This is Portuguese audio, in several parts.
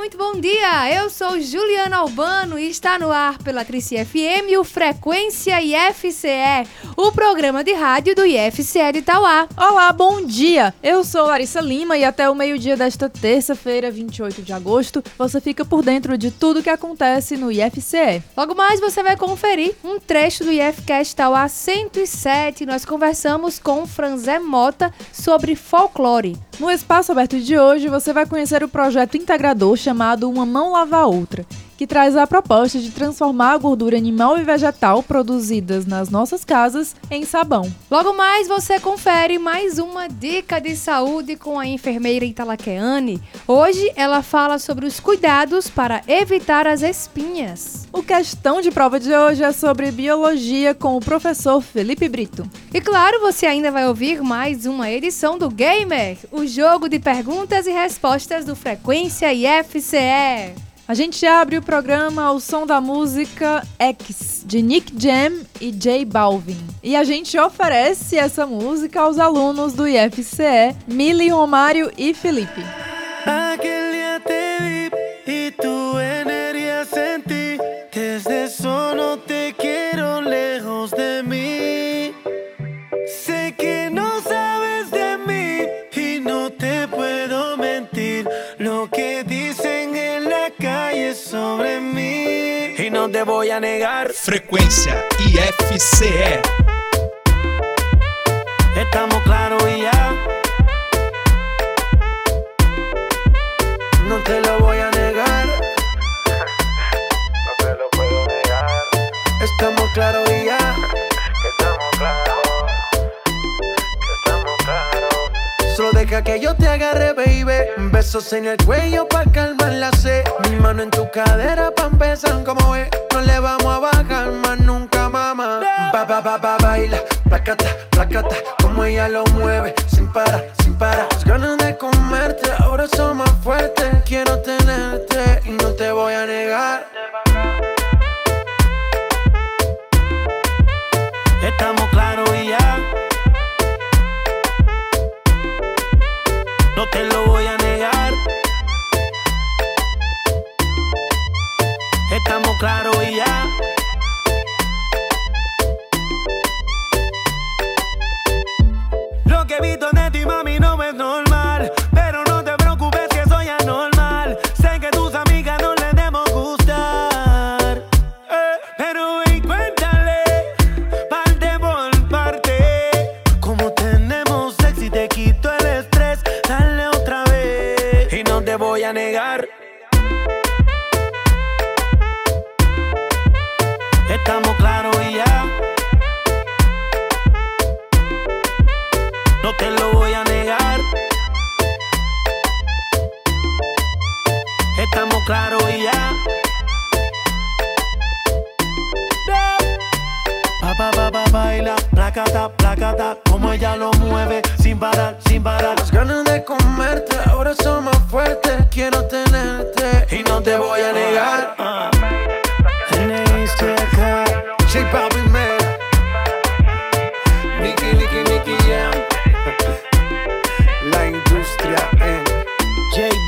muito bom dia! Eu sou Juliana Albano e está no ar pela Trici FM o Frequência IFCE, o programa de rádio do IFCE de Itauá. Olá, bom dia! Eu sou Larissa Lima e até o meio-dia desta terça-feira, 28 de agosto, você fica por dentro de tudo que acontece no IFCE. Logo mais você vai conferir um trecho do IFCast Itauá 107. Nós conversamos com Franzé Mota sobre folclore. No espaço aberto de hoje, você vai conhecer o projeto integrador chamado Uma Mão Lava a Outra, que traz a proposta de transformar a gordura animal e vegetal produzidas nas nossas casas em sabão. Logo mais você confere mais uma dica de saúde com a enfermeira Italaqueane. Hoje ela fala sobre os cuidados para evitar as espinhas. O questão de prova de hoje é sobre biologia com o professor Felipe Brito. E claro, você ainda vai ouvir mais uma edição do Gamer, o jogo de perguntas e respostas do Frequência IFCE. A gente abre o programa ao som da música X, de Nick Jam e J Balvin. E a gente oferece essa música aos alunos do IFCE, Mili, Romário e Felipe. Desde eso no te quiero lejos de mim. Te voy a negar. Frecuencia IFCE. Estamos claros y ya. Besos en el cuello pa' calmar la sed. Mi mano en tu cadera pa' empezar como es. No le vamos a bajar más nunca, mamá. Ba, ba, ba, ba, baila. Placata, placata. Como ella lo mueve. Sin parar, sin parar. Las ganas de comerte. Ahora son más fuertes. Quiero tenerte y no te voy a negar. Estamos claros y ya. No te lo voy a negar. claro y ya.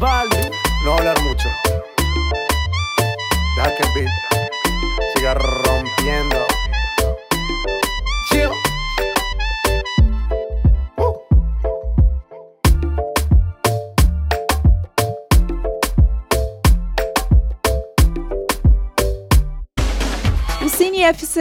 Balvin. No hablar mucho. Deja que el beat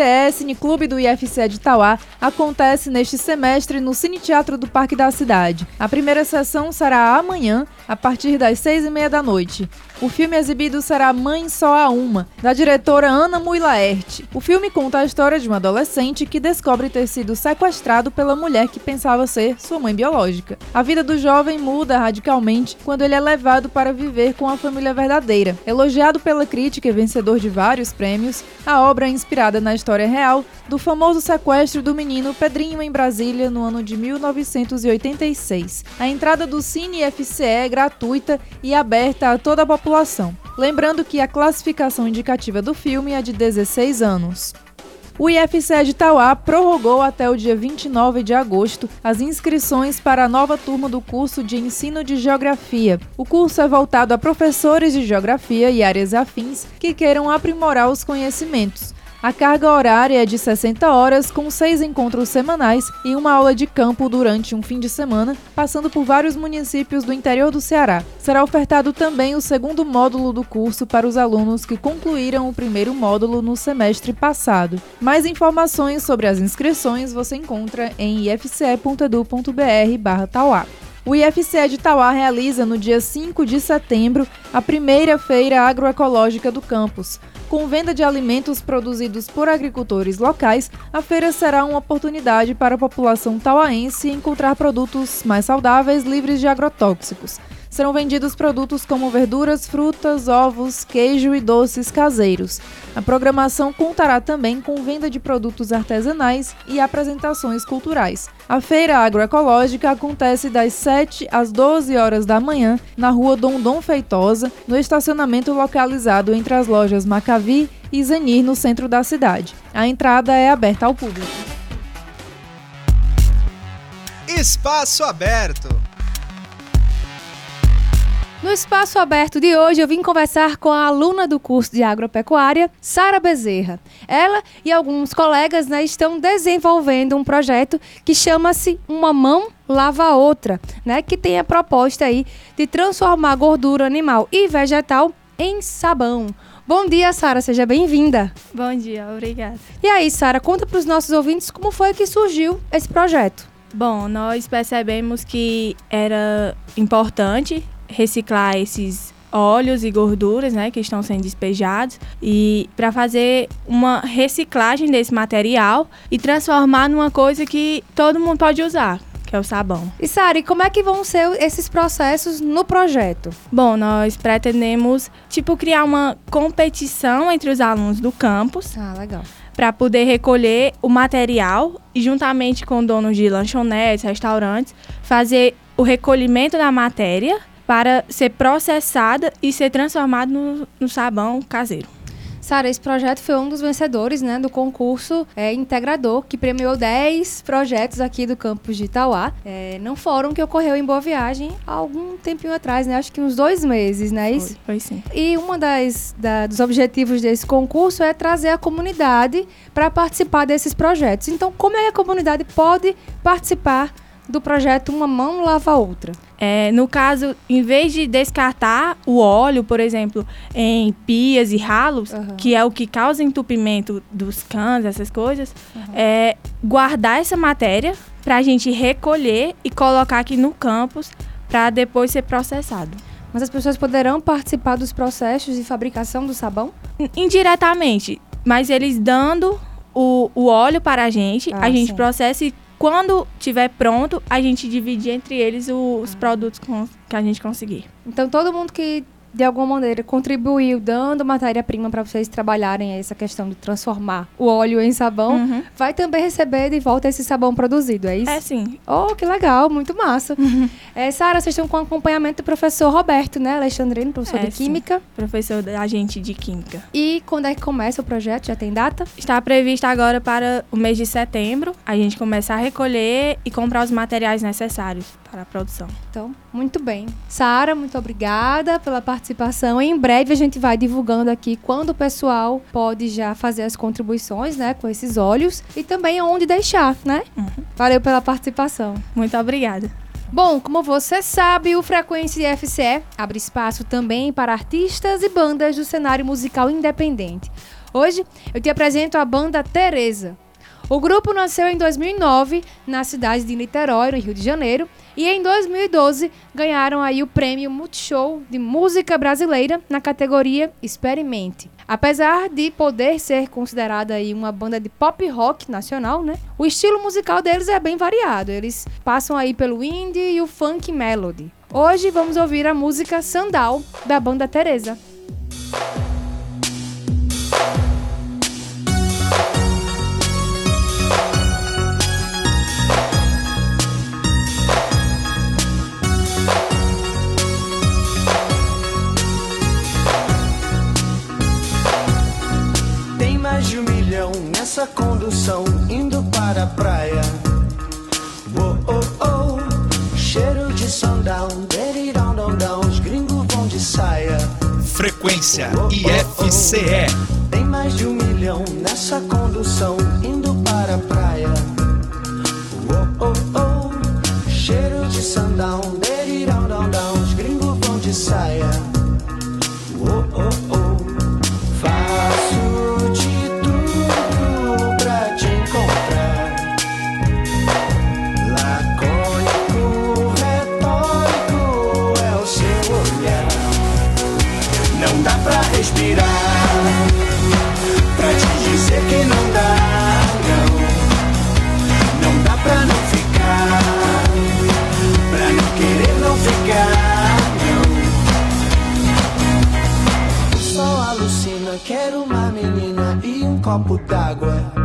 IFCE, Cineclube do IFCE de Itauá, acontece neste semestre no Cine Teatro do Parque da Cidade. A primeira sessão será amanhã, a partir das seis e meia da noite. O filme exibido será Mãe Só a Uma, da diretora Ana Muilaert. O filme conta a história de um adolescente que descobre ter sido sequestrado pela mulher que pensava ser sua mãe biológica. A vida do jovem muda radicalmente quando ele é levado para viver com a família verdadeira. Elogiado pela crítica e vencedor de vários prêmios, a obra é inspirada na história real do famoso sequestro do menino Pedrinho em Brasília no ano de 1986. A entrada do Cine FCE é gratuita e aberta a toda a população. Lembrando que a classificação indicativa do filme é de 16 anos. O IFCE de Tauá prorrogou até o dia 29 de agosto as inscrições para a nova turma do curso de ensino de geografia. O curso é voltado a professores de geografia e áreas afins que queiram aprimorar os conhecimentos. A carga horária é de 60 horas, com seis encontros semanais e uma aula de campo durante um fim de semana, passando por vários municípios do interior do Ceará. Será ofertado também o segundo módulo do curso para os alunos que concluíram o primeiro módulo no semestre passado. Mais informações sobre as inscrições você encontra em ifce.edu.br/tauá. O IFCE de Tauá realiza no dia 5 de setembro a primeira feira agroecológica do campus. Com venda de alimentos produzidos por agricultores locais, a feira será uma oportunidade para a população tauaense encontrar produtos mais saudáveis, livres de agrotóxicos serão vendidos produtos como verduras, frutas, ovos, queijo e doces caseiros. A programação contará também com venda de produtos artesanais e apresentações culturais. A feira agroecológica acontece das 7 às 12 horas da manhã na rua Dom Feitosa, no estacionamento localizado entre as lojas Macavi e Zenir, no centro da cidade. A entrada é aberta ao público. Espaço aberto. No espaço aberto de hoje, eu vim conversar com a aluna do curso de agropecuária, Sara Bezerra. Ela e alguns colegas né, estão desenvolvendo um projeto que chama-se Uma Mão Lava a Outra, né, que tem a proposta aí de transformar gordura animal e vegetal em sabão. Bom dia, Sara, seja bem-vinda. Bom dia, obrigada. E aí, Sara, conta para os nossos ouvintes como foi que surgiu esse projeto. Bom, nós percebemos que era importante reciclar esses óleos e gorduras, né, que estão sendo despejados e para fazer uma reciclagem desse material e transformar numa coisa que todo mundo pode usar, que é o sabão. E Sari, como é que vão ser esses processos no projeto? Bom, nós pretendemos tipo criar uma competição entre os alunos do campus. Ah, legal. Para poder recolher o material e, juntamente com donos de lanchonetes, restaurantes, fazer o recolhimento da matéria para ser processada e ser transformada no, no sabão caseiro. Sara, esse projeto foi um dos vencedores né, do concurso é, integrador, que premiou 10 projetos aqui do campus de Itauá, é, num fórum que ocorreu em Boa Viagem há algum tempinho atrás, né? Acho que uns dois meses, né? Foi, foi sim. E um da, dos objetivos desse concurso é trazer a comunidade para participar desses projetos. Então, como é que a comunidade pode participar do projeto Uma Mão Lava a Outra. É, no caso, em vez de descartar o óleo, por exemplo, em pias e ralos, uhum. que é o que causa entupimento dos cães, essas coisas, uhum. é guardar essa matéria para a gente recolher e colocar aqui no campus para depois ser processado. Mas as pessoas poderão participar dos processos de fabricação do sabão? Indiretamente, mas eles dando o, o óleo para a gente, ah, a gente sim. processa e quando tiver pronto, a gente divide entre eles os produtos que a gente conseguir. Então, todo mundo que de alguma maneira contribuiu dando matéria-prima para vocês trabalharem essa questão de transformar o óleo em sabão, uhum. vai também receber de volta esse sabão produzido, é isso? É sim. Oh, que legal, muito massa. Uhum. É, Sara, vocês estão com acompanhamento do professor Roberto, né? Alexandrino, professor é, de Química. Sim. Professor agente de Química. E quando é que começa o projeto? Já tem data? Está previsto agora para o mês de setembro. A gente começar a recolher e comprar os materiais necessários para a produção. Então, muito bem. Sara, muito obrigada pela participação. Em breve a gente vai divulgando aqui quando o pessoal pode já fazer as contribuições, né, com esses óleos e também onde deixar, né? Uhum. Valeu pela participação. Muito obrigada. Bom, como você sabe, o Frequência FCE abre espaço também para artistas e bandas do cenário musical independente. Hoje eu te apresento a banda Teresa. O grupo nasceu em 2009 na cidade de Niterói, no Rio de Janeiro, e em 2012 ganharam aí o prêmio Multishow de Música Brasileira na categoria Experimente. Apesar de poder ser considerada aí uma banda de pop rock nacional, né? O estilo musical deles é bem variado. Eles passam aí pelo indie e o funk melody. Hoje vamos ouvir a música Sandal da banda Teresa. Indo para a praia. Oh, oh, oh, cheiro de sundown, daddy down, down, down, os gringos vão de saia. Frequência IFCE. Tem mais de um milhão nessa condução indo para a praia. Oh, oh, oh, cheiro de sundown, daddy down, down, down, os gringos vão de saia. Oh, oh, oh, Não dá pra respirar. Pra te dizer que não dá, não. Não dá pra não ficar. Pra não querer não ficar, não. O sol alucina, quero uma menina e um copo d'água.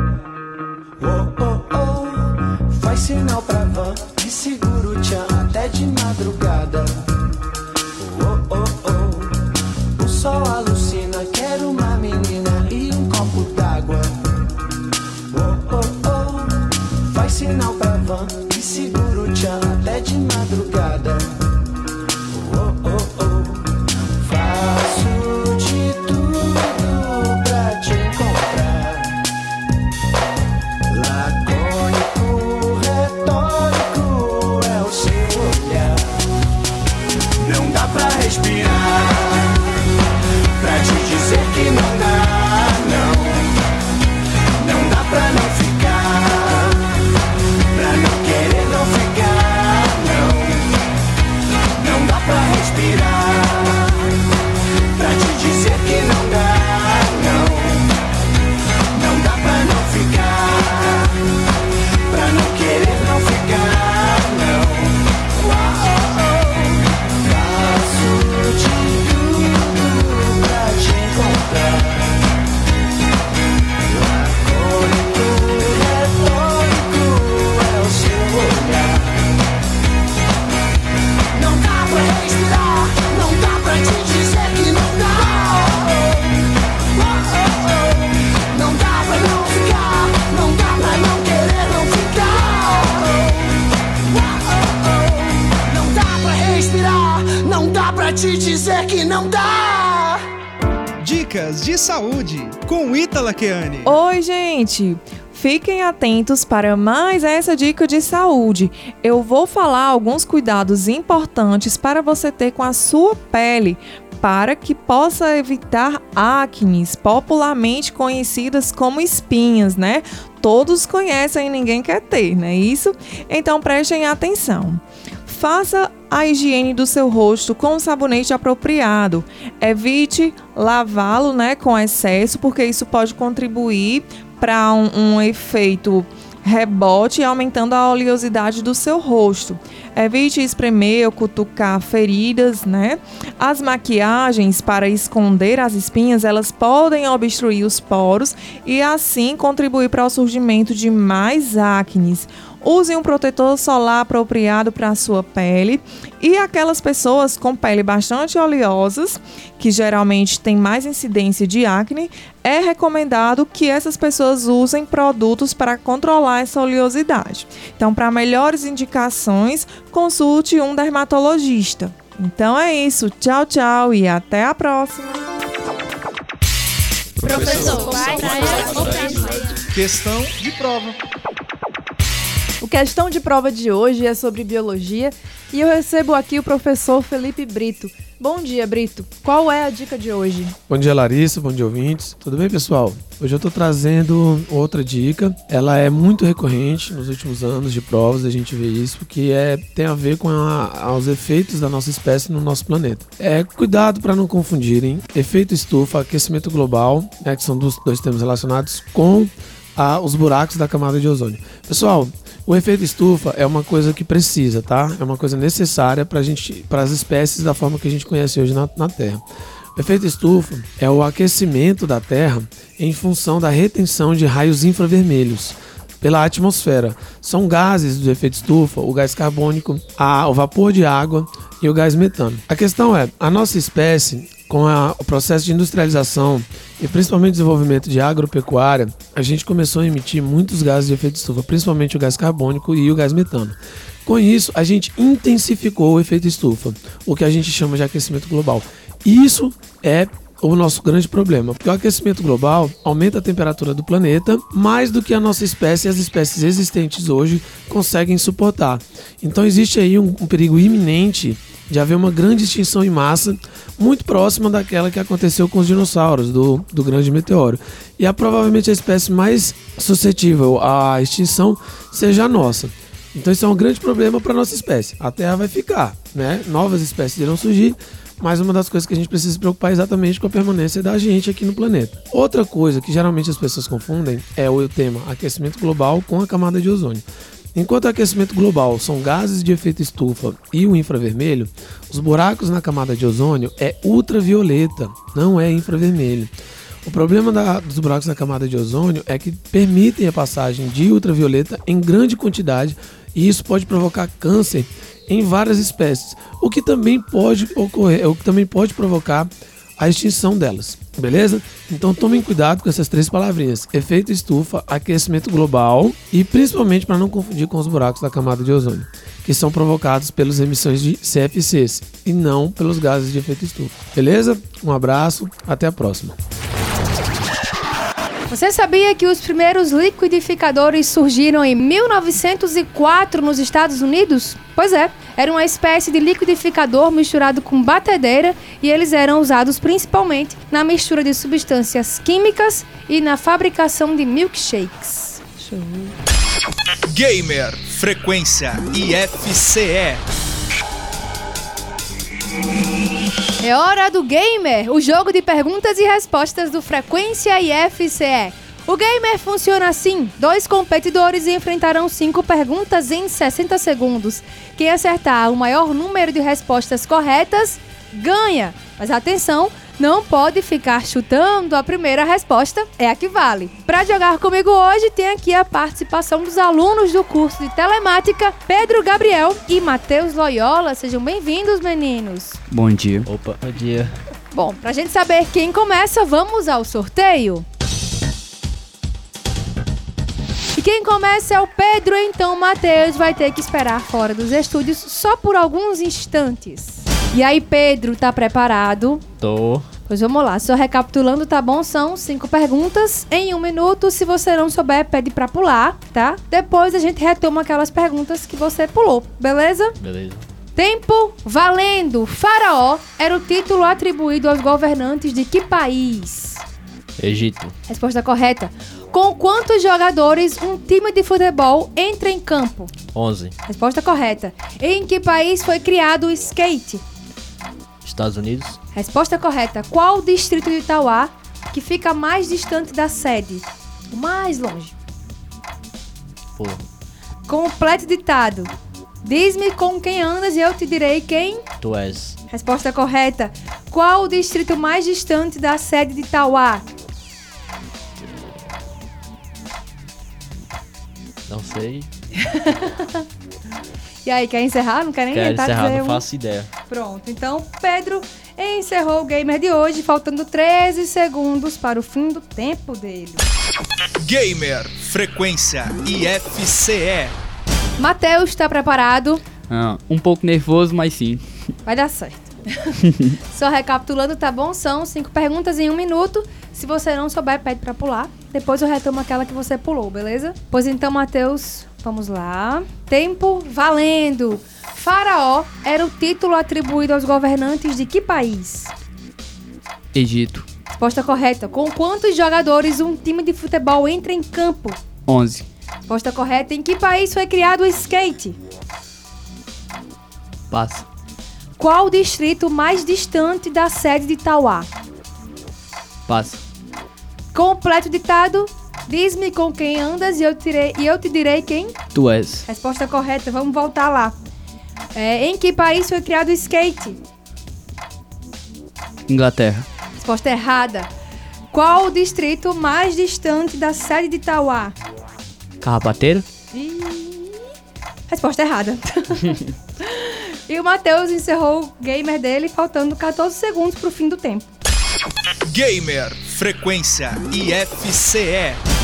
Dicas de saúde com Ítala Keane. Oi, gente! Fiquem atentos para mais essa dica de saúde. Eu vou falar alguns cuidados importantes para você ter com a sua pele para que possa evitar acnes, popularmente conhecidas como espinhas, né? Todos conhecem ninguém quer ter, não é isso? Então prestem atenção. Faça a higiene do seu rosto com um sabonete apropriado. Evite lavá-lo né, com excesso, porque isso pode contribuir para um, um efeito rebote, aumentando a oleosidade do seu rosto. Evite espremer ou cutucar feridas, né? As maquiagens para esconder as espinhas, elas podem obstruir os poros e assim contribuir para o surgimento de mais acnes. Use um protetor solar apropriado para a sua pele. E aquelas pessoas com pele bastante oleosas, que geralmente têm mais incidência de acne, é recomendado que essas pessoas usem produtos para controlar essa oleosidade. Então, para melhores indicações, consulte um dermatologista. Então é isso. Tchau, tchau e até a próxima. Professor, vai, Questão de prova. O questão de prova de hoje é sobre biologia e eu recebo aqui o professor Felipe Brito. Bom dia, Brito. Qual é a dica de hoje? Bom dia, Larissa. Bom dia, ouvintes. Tudo bem, pessoal? Hoje eu estou trazendo outra dica. Ela é muito recorrente nos últimos anos de provas, a gente vê isso, que é, tem a ver com a, os efeitos da nossa espécie no nosso planeta. É cuidado para não confundirem efeito estufa, aquecimento global, né, que são dois termos relacionados, com a, os buracos da camada de ozônio. Pessoal, o efeito estufa é uma coisa que precisa, tá? É uma coisa necessária para gente, para as espécies da forma que a gente conhece hoje na, na Terra. O efeito estufa é o aquecimento da Terra em função da retenção de raios infravermelhos pela atmosfera. São gases do efeito estufa, o gás carbônico, a, o vapor de água e o gás metano. A questão é, a nossa espécie, com a- o processo de industrialização e principalmente desenvolvimento de agropecuária, a gente começou a emitir muitos gases de efeito estufa, principalmente o gás carbônico e o gás metano. Com isso, a gente intensificou o efeito estufa, o que a gente chama de aquecimento global. Isso é o nosso grande problema, porque o aquecimento global aumenta a temperatura do planeta mais do que a nossa espécie e as espécies existentes hoje conseguem suportar. Então existe aí um, um perigo iminente de haver uma grande extinção em massa, muito próxima daquela que aconteceu com os dinossauros do, do grande meteoro. E a provavelmente a espécie mais suscetível à extinção seja a nossa. Então isso é um grande problema para nossa espécie. A Terra vai ficar, né? Novas espécies irão surgir, mas uma das coisas que a gente precisa se preocupar é exatamente com a permanência da gente aqui no planeta. Outra coisa que geralmente as pessoas confundem é o tema aquecimento global com a camada de ozônio. Enquanto o aquecimento global são gases de efeito estufa e o infravermelho, os buracos na camada de ozônio é ultravioleta, não é infravermelho. O problema da- dos buracos na camada de ozônio é que permitem a passagem de ultravioleta em grande quantidade e isso pode provocar câncer em várias espécies, o que também pode ocorrer, o que também pode provocar a extinção delas, beleza? Então tomem cuidado com essas três palavrinhas: efeito estufa, aquecimento global e principalmente para não confundir com os buracos da camada de ozônio, que são provocados pelas emissões de CFCs e não pelos gases de efeito estufa. Beleza? Um abraço, até a próxima. Você sabia que os primeiros liquidificadores surgiram em 1904 nos Estados Unidos? Pois é, era uma espécie de liquidificador misturado com batedeira e eles eram usados principalmente na mistura de substâncias químicas e na fabricação de milkshakes. Gamer Frequência IFCE. É hora do Gamer, o jogo de perguntas e respostas do Frequência IFCE. O Gamer funciona assim: dois competidores enfrentarão cinco perguntas em 60 segundos. Quem acertar o maior número de respostas corretas ganha. Mas atenção, não pode ficar chutando a primeira resposta, é a que vale. Para jogar comigo hoje, tem aqui a participação dos alunos do curso de telemática, Pedro Gabriel e Matheus Loyola. Sejam bem-vindos, meninos. Bom dia. Opa. Bom dia. Bom, pra gente saber quem começa, vamos ao sorteio. E quem começa é o Pedro, então o Matheus vai ter que esperar fora dos estúdios só por alguns instantes. E aí, Pedro, tá preparado? Tô. Pois vamos lá, só recapitulando, tá bom? São cinco perguntas em um minuto. Se você não souber, pede pra pular, tá? Depois a gente retoma aquelas perguntas que você pulou, beleza? Beleza. Tempo valendo! Faraó era o título atribuído aos governantes de que país? Egito. Resposta correta. Com quantos jogadores um time de futebol entra em campo? 11. Resposta correta. Em que país foi criado o skate? Estados Unidos. Resposta correta. Qual o distrito de Itauá que fica mais distante da sede? O mais longe. Pô. Completo ditado. Diz-me com quem andas e eu te direi quem. Tu és. Resposta correta. Qual o distrito mais distante da sede de Itauá? Não sei. E aí, quer encerrar? Não quer nem Quero tentar encerrar, dizer não um? faço ideia. Pronto, então Pedro encerrou o gamer de hoje, faltando 13 segundos para o fim do tempo dele. Gamer Frequência IFCE. Matheus, está preparado? Ah, um pouco nervoso, mas sim. Vai dar certo. Só recapitulando, tá bom? São cinco perguntas em um minuto. Se você não souber, pede pra pular. Depois eu retomo aquela que você pulou, beleza? Pois então, Matheus, vamos lá. Tempo valendo. Faraó era o título atribuído aos governantes de que país? Egito. Resposta correta. Com quantos jogadores um time de futebol entra em campo? 11. Resposta correta. Em que país foi criado o skate? Passa. Qual o distrito mais distante da sede de Itauá? Passa. Completo ditado. Diz-me com quem andas e eu, tirei, e eu te direi quem. Tu és. Resposta correta. Vamos voltar lá. É, em que país foi criado o skate? Inglaterra. Resposta errada. Qual o distrito mais distante da sede de Itauá? Carrapateira. Ih, Resposta errada. E o Matheus encerrou o gamer dele faltando 14 segundos pro fim do tempo. Gamer Frequência IFCE.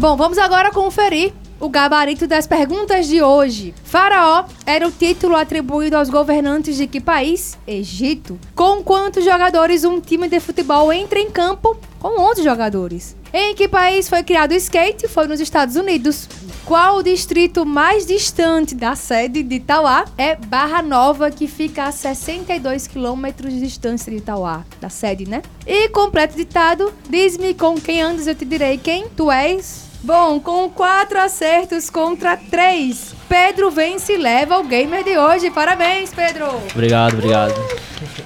Bom, vamos agora conferir o gabarito das perguntas de hoje. Faraó era o título atribuído aos governantes de que país? Egito. Com quantos jogadores um time de futebol entra em campo? Com 11 jogadores. Em que país foi criado o skate? Foi nos Estados Unidos. Qual o distrito mais distante da sede de Itauá? É Barra Nova, que fica a 62 quilômetros de distância de Itauá, da sede, né? E completo ditado, diz-me com quem andas, eu te direi quem tu és. Bom, com quatro acertos contra três, Pedro vence e leva o gamer de hoje. Parabéns, Pedro! Obrigado, obrigado.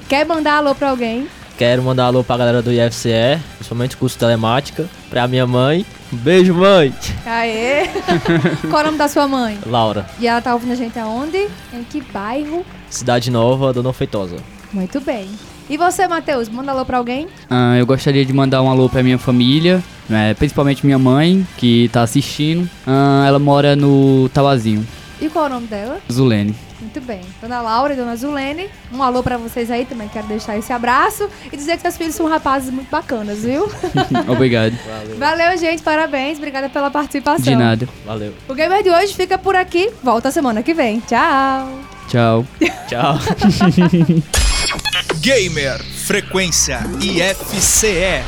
Quer mandar alô pra alguém? Quero mandar alô pra galera do IFCE, principalmente curso de telemática, pra minha mãe. Um beijo, mãe! Aê! Qual o nome da sua mãe? Laura, E ela tá ouvindo a gente aonde? Em que bairro? Cidade Nova, Dona Feitosa. Muito bem. E você, Matheus, manda alô pra alguém? Ah, eu gostaria de mandar um alô pra minha família, né, principalmente minha mãe, que tá assistindo. Ah, ela mora no Tauazinho, E qual é o nome dela? Zulene. Muito bem. Dona Laura e Dona Zulene, um alô pra vocês aí também. Quero deixar esse abraço e dizer que seus filhos são rapazes muito bacanas, viu? Obrigado. Valeu, gente. Parabéns. Obrigada pela participação. De nada. Valeu. O Gamer de hoje fica por aqui. Volta semana que vem. Tchau. Tchau. Tchau. Gamer Frequência IFCE.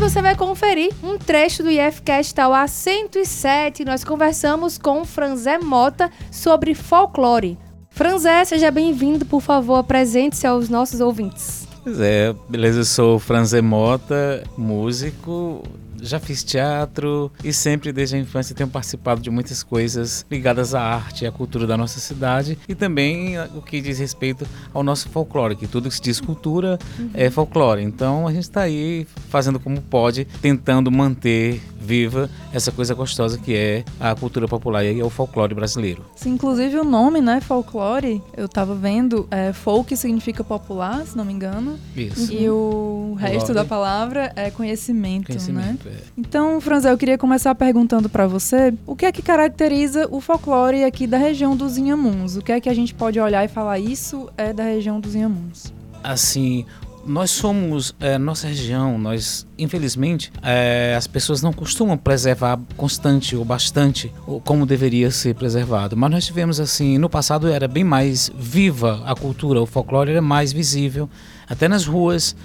Você vai conferir um trecho do IFCast Tauá 107. Nós conversamos com Franzé Mota sobre folclore. Franzé, seja bem-vindo. Por favor, apresente-se aos nossos ouvintes. Pois é, beleza, eu sou Franzé Mota, músico, já fiz teatro e sempre desde a infância tenho participado de muitas coisas ligadas à arte e à cultura da nossa cidade e também o que diz respeito ao nosso folclore, que tudo que se diz cultura é folclore. Então a gente está aí fazendo como pode, tentando manter viva essa coisa gostosa que é a cultura popular e é o folclore brasileiro. Sim, inclusive o nome, né, folclore, eu tava vendo, é, folk significa popular, se não me engano, Isso. e o resto Lore. da palavra é conhecimento, né? Conhecimento, é. Então, Franzé, eu queria começar perguntando pra você, o que é que caracteriza o folclore aqui da região dos Inhamuns? O que é que a gente pode olhar e falar isso é da região dos Inhamuns? assim, nós somos, é, nossa região, nós, infelizmente, é, as pessoas não costumam preservar constante ou bastante ou como deveria ser preservado. Mas nós tivemos, assim, no passado era bem mais viva a cultura, o folclore era mais visível, até nas ruas,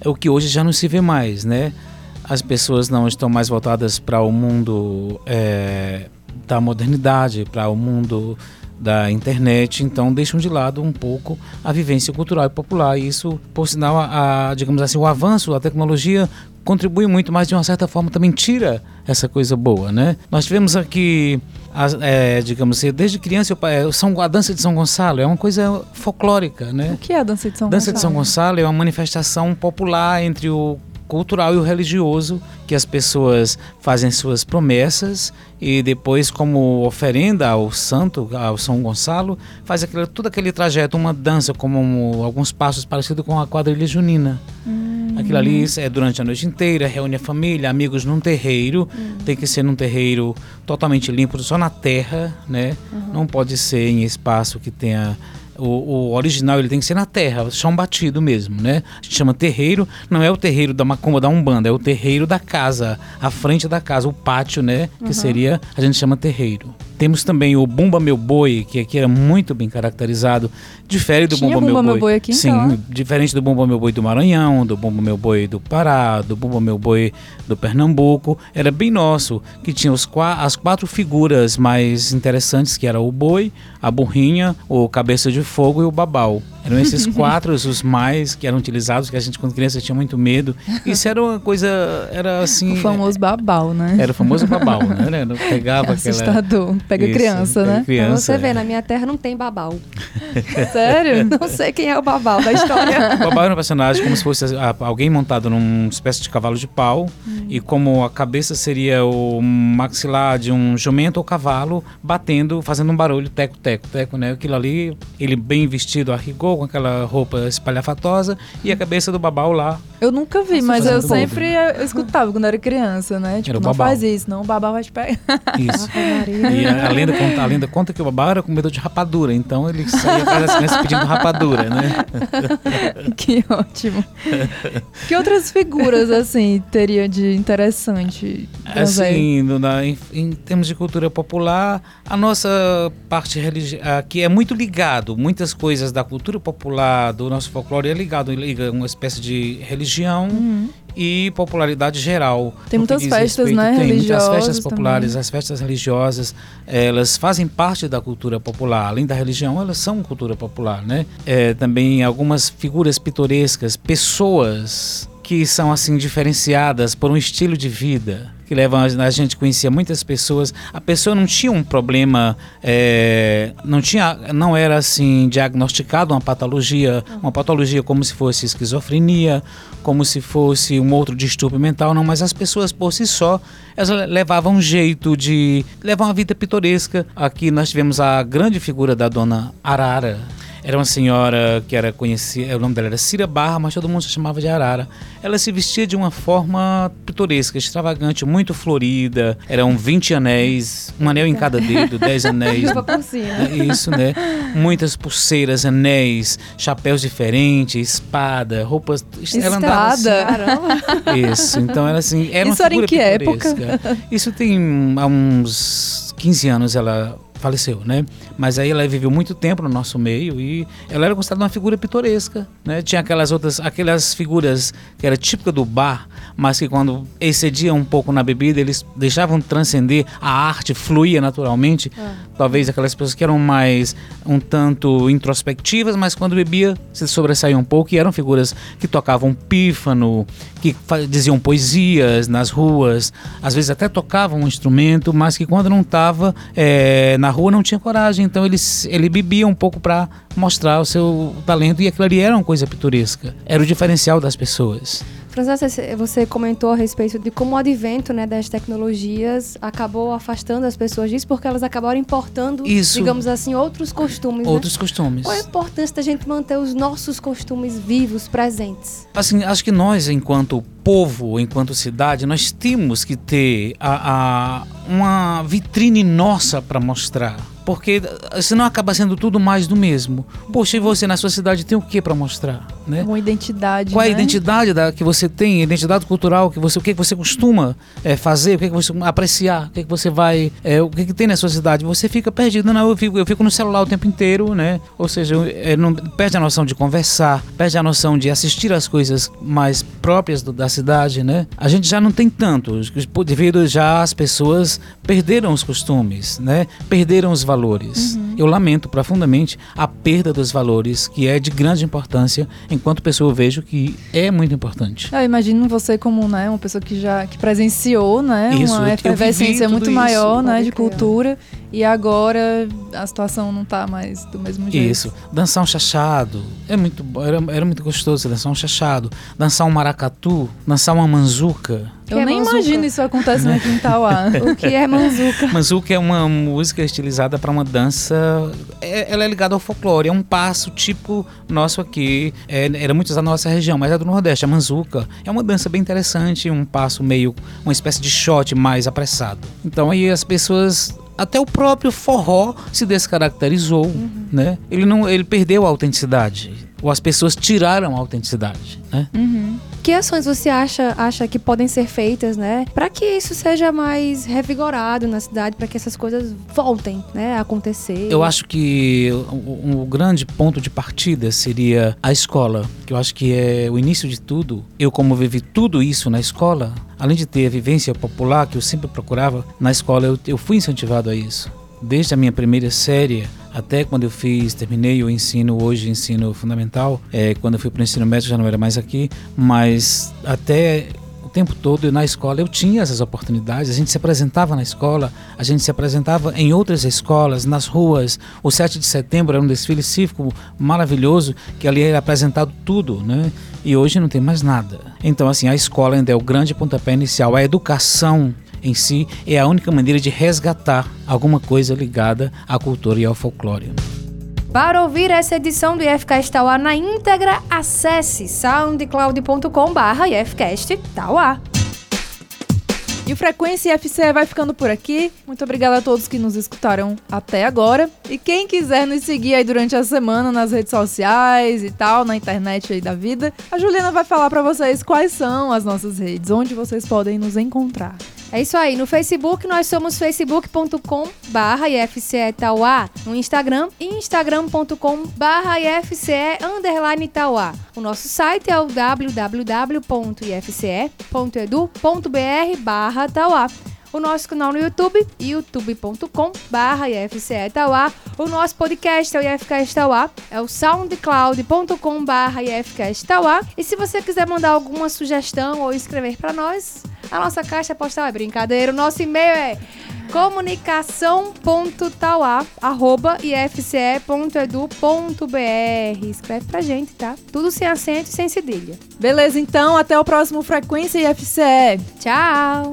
é o que hoje já não se vê mais, né? As pessoas não estão mais voltadas para o mundo é, da modernidade, para o mundo da internet, então deixam de lado um pouco a vivência cultural e popular. E isso, por sinal, a, a, digamos assim, o avanço, a tecnologia contribui muito, mas de uma certa forma também tira essa coisa boa, né? Nós tivemos aqui, é, digamos assim, desde criança, eu, é, São, a dança de São Gonçalo é uma coisa folclórica, né? O que é a dança de São Dança de São Gonçalo? Gonçalo é uma manifestação popular entre o cultural e o religioso, que as pessoas fazem suas promessas e depois, como oferenda ao santo, ao São Gonçalo, faz aquele, todo aquele trajeto, uma dança, como um- alguns passos parecidos com a quadrilha junina. Aquilo ali é durante a noite inteira, reúne a família, amigos num terreiro. Tem que ser num terreiro totalmente limpo, só na terra, né? Não pode ser em espaço que tenha. O, o original ele tem que ser na terra, chão batido mesmo, né? A gente chama terreiro, não é o terreiro da macumba da Umbanda, é o terreiro da casa, a frente da casa, o pátio, né? Que seria, a gente chama terreiro. Temos também o Bumba Meu Boi, que aqui era muito bem caracterizado. Difere do Tinha Bumba, Bumba Meu Meu Boi aqui em Sim, Cauã? diferente do Bumba Meu Boi do Maranhão, do Bumba Meu Boi do Pará, do Bumba Meu Boi do Pernambuco, era bem nosso, que tinha os, as quatro figuras mais interessantes, que era o boi, a burrinha, o cabeça de fogo e o babau. Eram esses quatro os mais que eram utilizados, que a gente quando criança tinha muito medo. Isso era uma coisa, era assim... O famoso babau, né? Era o famoso babau, né? Era- Pegava É aquela... assustador. Pega Isso, criança, né? Criança, você ver, é. na minha terra não tem babau. Sério? Não sei quem é o babau da história. O Babau era um personagem como se fosse alguém montado numa espécie de cavalo de pau e como a cabeça seria o maxilar de um jumento ou cavalo batendo, fazendo um barulho teco, teco, teco, né? Aquilo ali, ele bem vestido a rigor, com aquela roupa espalhafatosa e a cabeça do babau lá. Eu nunca vi, mas eu sempre eu escutava quando era criança, né? Tipo, não faz isso, não, o babau vai te pegar. Isso. E a, a lenda conta, a lenda conta que o babau era comedor de rapadura, então ele saía atrás das crianças pedindo rapadura, né? que ótimo. Que outras figuras, assim, teria de interessante? Assim, no- na- em, em termos de cultura popular, a nossa parte religiosa aqui é muito ligado. Muitas coisas da cultura popular, do nosso folclore, é ligado liga uma espécie de religião e popularidade geral. Uhum. Tem muitas festas, respeito- né, Tem muitas religiosas festas populares, também. as festas religiosas, elas fazem parte da cultura popular. Além da religião, elas são cultura popular, né? É, também algumas figuras pitorescas, pessoas que são assim diferenciadas por um estilo de vida que levam a, gente conhecia muitas pessoas. A pessoa não tinha um problema é, não tinha não era assim diagnosticado uma patologia uma patologia como se fosse esquizofrenia como se fosse um outro distúrbio mental não. Mas as pessoas por si só elas levavam um jeito de levar uma vida pitoresca. Aqui nós tivemos a grande figura da dona Arara era uma senhora que era conhecida, o nome dela era Cira Barra, mas todo mundo se chamava de Arara. Ela se vestia de uma forma pitoresca, extravagante, muito florida. Eram 20 anéis, um anel em cada dedo, 10 anéis. É Isso, né? Muitas pulseiras, anéis, chapéus diferentes, espada, roupas. Ela andava assim, Espada. isso, então era assim, era Isso uma era em que época? pitoresca. Isso tem há uns 15 anos ela faleceu, né? Mas aí ela viveu muito tempo no nosso meio e ela era considerada uma figura pitoresca, né? Tinha aquelas outras, aquelas figuras que era típica do bar, mas que quando excediam um pouco na bebida, eles deixavam transcender, a arte fluía naturalmente. Talvez aquelas pessoas que eram mais um tanto introspectivas, mas quando bebia se sobressaíam um pouco e eram figuras que tocavam pífano, que diziam poesias nas ruas, às vezes até tocavam um instrumento, mas que quando não estava na rua não tinha coragem. Então ele, s- ele bebia um pouco para mostrar o seu talento e aquilo ali era uma coisa pitoresca. Era o diferencial das pessoas. Francesca, você- comentou a respeito de como o advento né, das tecnologias acabou afastando as pessoas disso, porque elas acabaram importando, Isso. digamos assim, outros costumes. né? Outros costumes. Qual a importância da gente manter os nossos costumes vivos, presentes? Assim, acho que nós, enquanto povo, enquanto cidade, nós temos que ter a, a- uma vitrine nossa para mostrar. Porque eh, senão acaba sendo tudo mais do mesmo. Poxa, e você na sua cidade tem o que para mostrar? Né? Uma identidade, Qual é a né? identidade da, que você tem, identidade cultural, que você, o que, que você costuma eh, fazer, o que, que você apreciar, o que, que você vai. eh, o que, que tem na sua cidade? Você fica perdido. Não, eu fico, eu fico no celular o tempo inteiro, né? Ou seja, eu, eh, não, perde a noção de conversar, perde a noção de assistir às coisas mais próprias do- da cidade, né? A gente já não tem tanto, devido já as pessoas perderam os costumes, né? Perderam os valores. Eu lamento profundamente a perda dos valores, que é de grande importância. Enquanto pessoa, eu vejo que é muito importante. Eu imagino você como né, uma pessoa que já que presenciou né, Isso, uma efervescência muito tudo maior isso. né, de crer. cultura e agora a situação não tá mais do mesmo jeito. Isso. Dançar um chachado. É muito, era, era muito gostoso dançar um chachado. Dançar um maracatu. Dançar uma manzuca. Eu é nem manzuca? imagino isso acontecendo aqui em Tauá. O que é manzuca? Manzuca é uma música estilizada para uma dança. é- ela é ligada ao folclore. É um passo típico nosso aqui. É, era muito da nossa região, mas é do Nordeste. A manzuca é uma dança bem interessante. Um passo meio. Uma espécie de shot mais apressado. Então aí as pessoas. Até o próprio forró se descaracterizou, né? Ele não, ele perdeu a autenticidade. Ou as pessoas tiraram a autenticidade, né? Que ações você acha, acha que podem ser feitas, né? Para que isso seja mais revigorado na cidade, para que essas coisas voltem, né, a acontecer? Eu acho que o grande ponto de partida seria a escola, que eu acho que é o início de tudo. Eu, como vivi tudo isso na escola, além de ter a vivência popular que eu sempre procurava, na escola eu, eu fui incentivado a isso. Desde a minha primeira série até quando eu fiz, terminei o ensino, hoje ensino fundamental, é, quando eu fui para o ensino médio já não era mais aqui, mas até o tempo todo na escola eu tinha essas oportunidades, a gente se apresentava na escola, a gente se apresentava em outras escolas, nas ruas. O 7 de setembro era um desfile cívico maravilhoso, que ali era apresentado tudo, né? E hoje não tem mais nada. Então, assim, a escola ainda é o grande pontapé inicial, a educação em si é a única maneira de resgatar alguma coisa ligada à cultura e ao folclore. Para ouvir essa edição do IFCast Tauá na íntegra, acesse soundcloud.com.br IFCast Tauá. E o Frequência FCE vai ficando por aqui. Muito obrigada a todos que nos escutaram até agora. E quem quiser nos seguir aí durante a semana nas redes sociais e tal, na internet aí da vida, a Juliana vai falar para vocês quais são as nossas redes, onde vocês podem nos encontrar. É isso aí. No Facebook, nós somos facebook.com barra IFCE Tauá. No Instagram, instagram.com barra IFCE underline Tauá. O nosso site é o www.ifce.edu.br barra Tauá. O nosso canal no YouTube, youtube.com barra. O nosso podcast é o IFCast Tauá, é o soundcloud.com barra IFCast Tauá. E se você quiser mandar alguma sugestão ou escrever para nós, a nossa caixa postal é brincadeira. O nosso e-mail é comunicação.tauá.ifce.edu.br. Escreve pra gente, tá? Tudo sem acento e sem cedilha. Beleza, então, até o próximo Frequência IFCE. Tchau!